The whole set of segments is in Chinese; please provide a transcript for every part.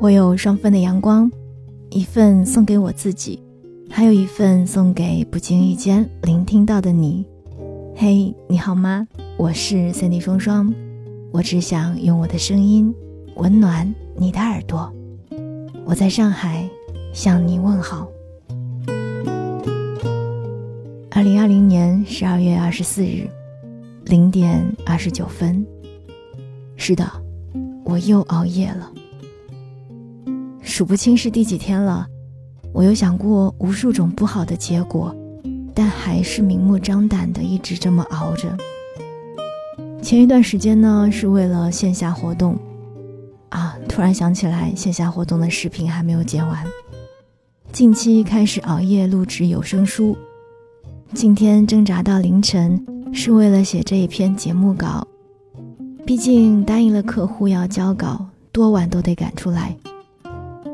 我有双份的阳光，一份送给我自己，还有一份送给不经意间聆听到的你。嘿，你好吗？我是三 D 双双，我只想用我的声音温暖你的耳朵。我在上海向你问好。二零二零年十二月二十四日零点二十九分。是的，我又熬夜了。数不清是第几天了，我又想过无数种不好的结果，但还是明目张胆的一直这么熬着。前一段时间呢，是为了线下活动，啊，突然想起来线下活动的视频还没有剪完。近期开始熬夜录制有声书，今天挣扎到凌晨，是为了写这一篇节目稿。毕竟答应了客户要交稿，多晚都得赶出来。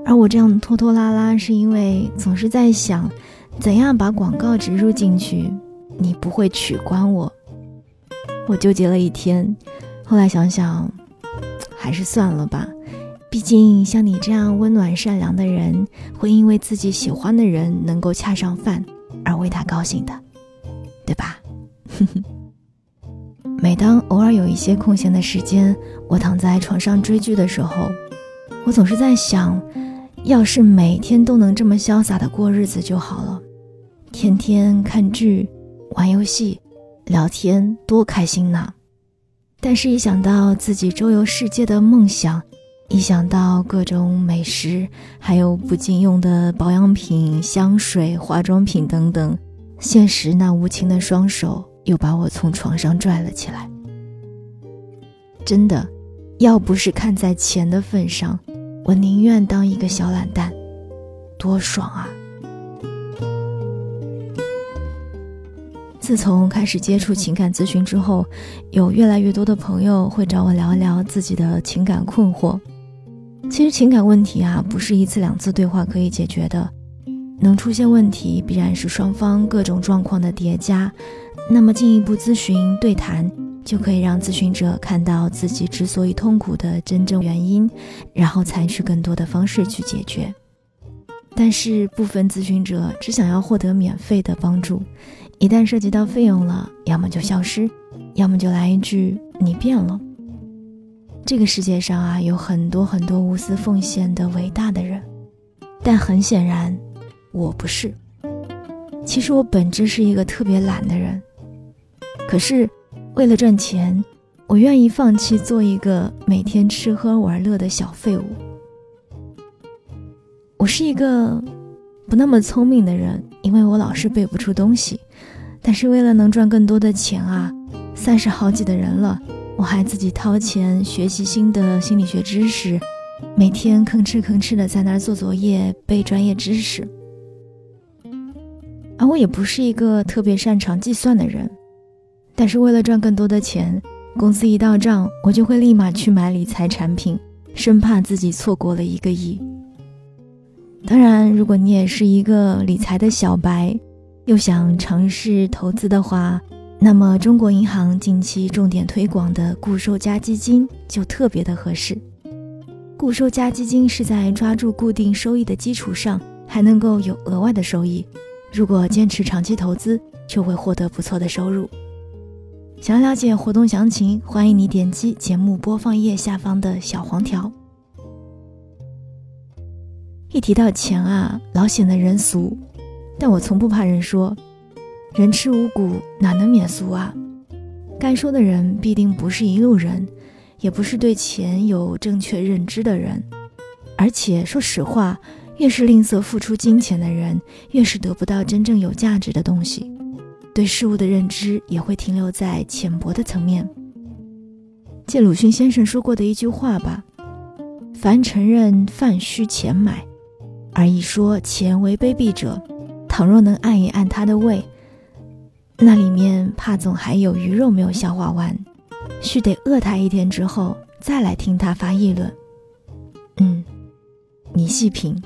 而我这样拖拖拉拉，是因为总是在想，怎样把广告植入进去，你不会取关我。我纠结了一天，后来想想，还是算了吧。毕竟像你这样温暖善良的人，会因为自己喜欢的人能够恰上饭而为他高兴的，对吧？每当偶尔有一些空闲的时间，我躺在床上追剧的时候，我总是在想，要是每天都能这么潇洒的过日子就好了，天天看剧、玩游戏、聊天，多开心呐！但是，一想到自己周游世界的梦想，一想到各种美食，还有不禁用的保养品、香水、化妆品等等，现实那无情的双手。又把我从床上拽了起来。真的，要不是看在钱的份上，我宁愿当一个小懒蛋，多爽啊！自从开始接触情感咨询之后，有越来越多的朋友会找我聊一聊自己的情感困惑。其实情感问题啊，不是一次两次对话可以解决的。能出现问题，必然是双方各种状况的叠加。那么进一步咨询对谈，就可以让咨询者看到自己之所以痛苦的真正原因，然后采取更多的方式去解决。但是部分咨询者只想要获得免费的帮助，一旦涉及到费用了，要么就消失，要么就来一句“你变了”。这个世界上啊，有很多很多无私奉献的伟大的人，但很显然。我不是，其实我本质是一个特别懒的人，可是为了赚钱，我愿意放弃做一个每天吃喝玩乐的小废物。我是一个不那么聪明的人，因为我老是背不出东西，但是为了能赚更多的钱啊，三十好几的人了，我还自己掏钱学习新的心理学知识，每天吭哧吭哧的在那儿做作业背专业知识。而我也不是一个特别擅长计算的人，但是为了赚更多的钱，公司一到账，我就会立马去买理财产品，生怕自己错过了一个亿。当然，如果你也是一个理财的小白，又想尝试投资的话，那么中国银行近期重点推广的固收加基金就特别的合适。固收加基金是在抓住固定收益的基础上，还能够有额外的收益。如果坚持长期投资，就会获得不错的收入。想要了解活动详情，欢迎你点击节目播放页下方的小黄条。一提到钱啊，老显得人俗，但我从不怕人说，人吃五谷哪能免俗啊？该说的人必定不是一路人，也不是对钱有正确认知的人，而且说实话。越是吝啬付出金钱的人，越是得不到真正有价值的东西，对事物的认知也会停留在浅薄的层面。借鲁迅先生说过的一句话吧：“凡承认饭需钱买，而一说钱为卑鄙者，倘若能按一按他的胃，那里面怕总还有鱼肉没有消化完，须得饿他一天之后再来听他发议论。”嗯，你细品。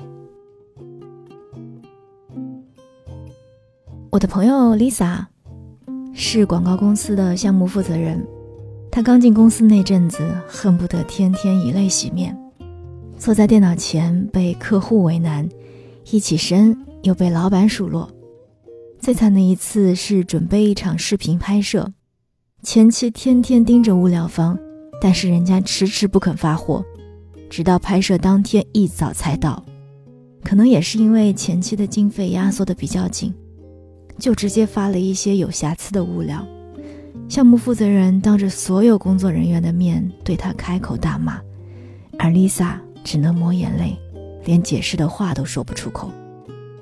我的朋友 Lisa 是广告公司的项目负责人。她刚进公司那阵子，恨不得天天以泪洗面。坐在电脑前被客户为难，一起身又被老板数落。最惨的一次是准备一场视频拍摄，前期天天盯着物料方，但是人家迟迟不肯发货，直到拍摄当天一早才到。可能也是因为前期的经费压缩的比较紧，就直接发了一些有瑕疵的物料。项目负责人当着所有工作人员的面对他开口大骂，而 Lisa。只能抹眼泪，连解释的话都说不出口，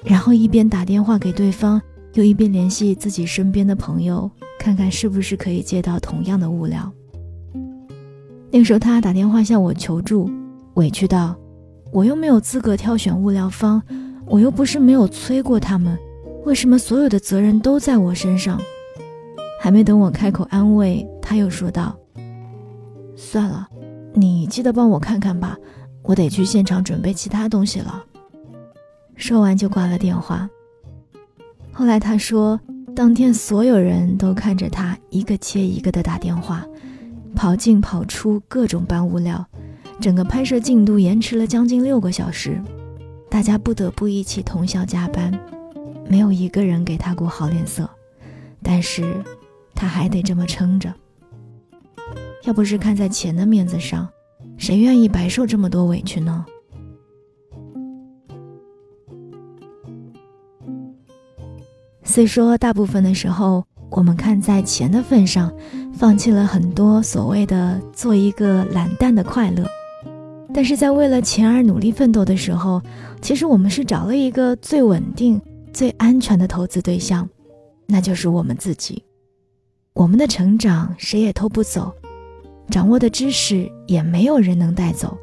然后一边打电话给对方，又一边联系自己身边的朋友，看看是不是可以借到同样的物料。那个时候，他打电话向我求助，委屈道：“我又没有资格挑选物料方，我又不是没有催过他们，为什么所有的责任都在我身上？”还没等我开口安慰，他又说道：“算了，你记得帮我看看吧。”我得去现场准备其他东西了。说完就挂了电话。后来他说，当天所有人都看着他一个接一个的打电话，跑进跑出，各种搬物料，整个拍摄进度延迟了将近六个小时，大家不得不一起通宵加班，没有一个人给他过好脸色，但是他还得这么撑着。要不是看在钱的面子上。谁愿意白受这么多委屈呢？虽说大部分的时候，我们看在钱的份上，放弃了很多所谓的做一个懒蛋的快乐，但是在为了钱而努力奋斗的时候，其实我们是找了一个最稳定、最安全的投资对象，那就是我们自己。我们的成长，谁也偷不走。掌握的知识也没有人能带走，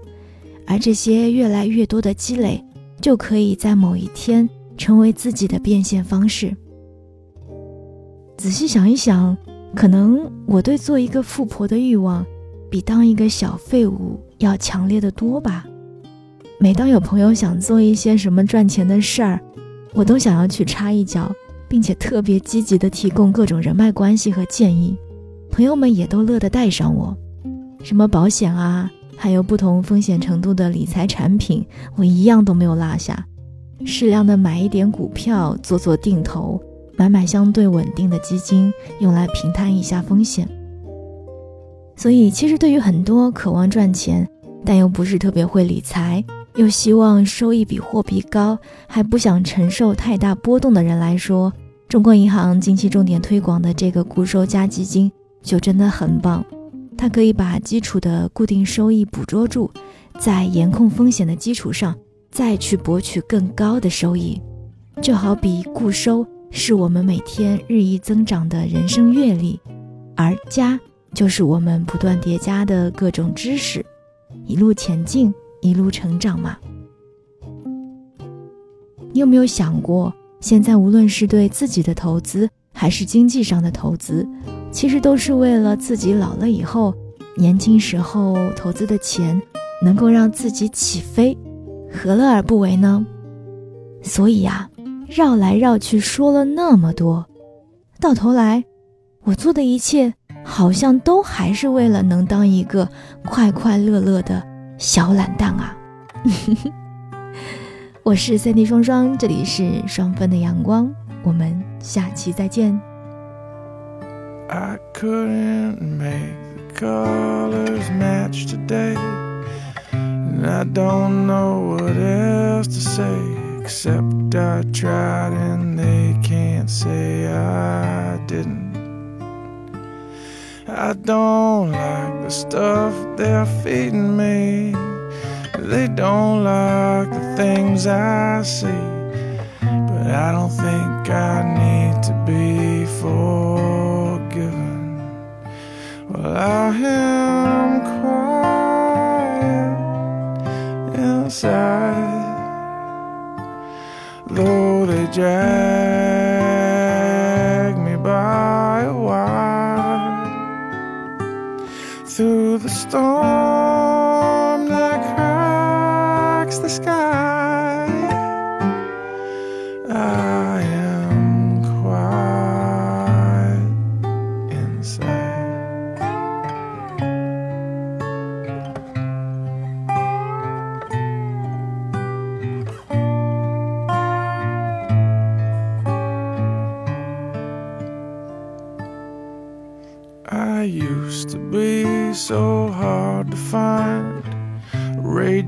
而这些越来越多的积累，就可以在某一天成为自己的变现方式。仔细想一想，可能我对做一个富婆的欲望，比当一个小废物要强烈的多吧。每当有朋友想做一些什么赚钱的事儿，我都想要去插一脚，并且特别积极地提供各种人脉关系和建议，朋友们也都乐得带上我。什么保险啊，还有不同风险程度的理财产品，我一样都没有落下。适量的买一点股票，做做定投，买买相对稳定的基金，用来平摊一下风险。所以，其实对于很多渴望赚钱，但又不是特别会理财，又希望收益比货币高，还不想承受太大波动的人来说，中国银行近期重点推广的这个固收加基金，就真的很棒。它可以把基础的固定收益捕捉住，在严控风险的基础上，再去博取更高的收益。就好比固收是我们每天日益增长的人生阅历，而加就是我们不断叠加的各种知识，一路前进，一路成长嘛。你有没有想过，现在无论是对自己的投资，还是经济上的投资？其实都是为了自己老了以后，年轻时候投资的钱能够让自己起飞，何乐而不为呢？所以呀，绕来绕去说了那么多，到头来，我做的一切好像都还是为了能当一个快快乐乐的小懒蛋啊！我是三 D 双双，这里是双份的阳光，我们下期再见。I couldn't make the colors match today. And I don't know what else to say, except I tried and they can't say I didn't. I don't like the stuff they're feeding me. They don't like the things I see. But I don't think I need to be for well, I am quiet inside, though they drag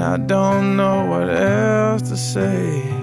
I don't know what else to say.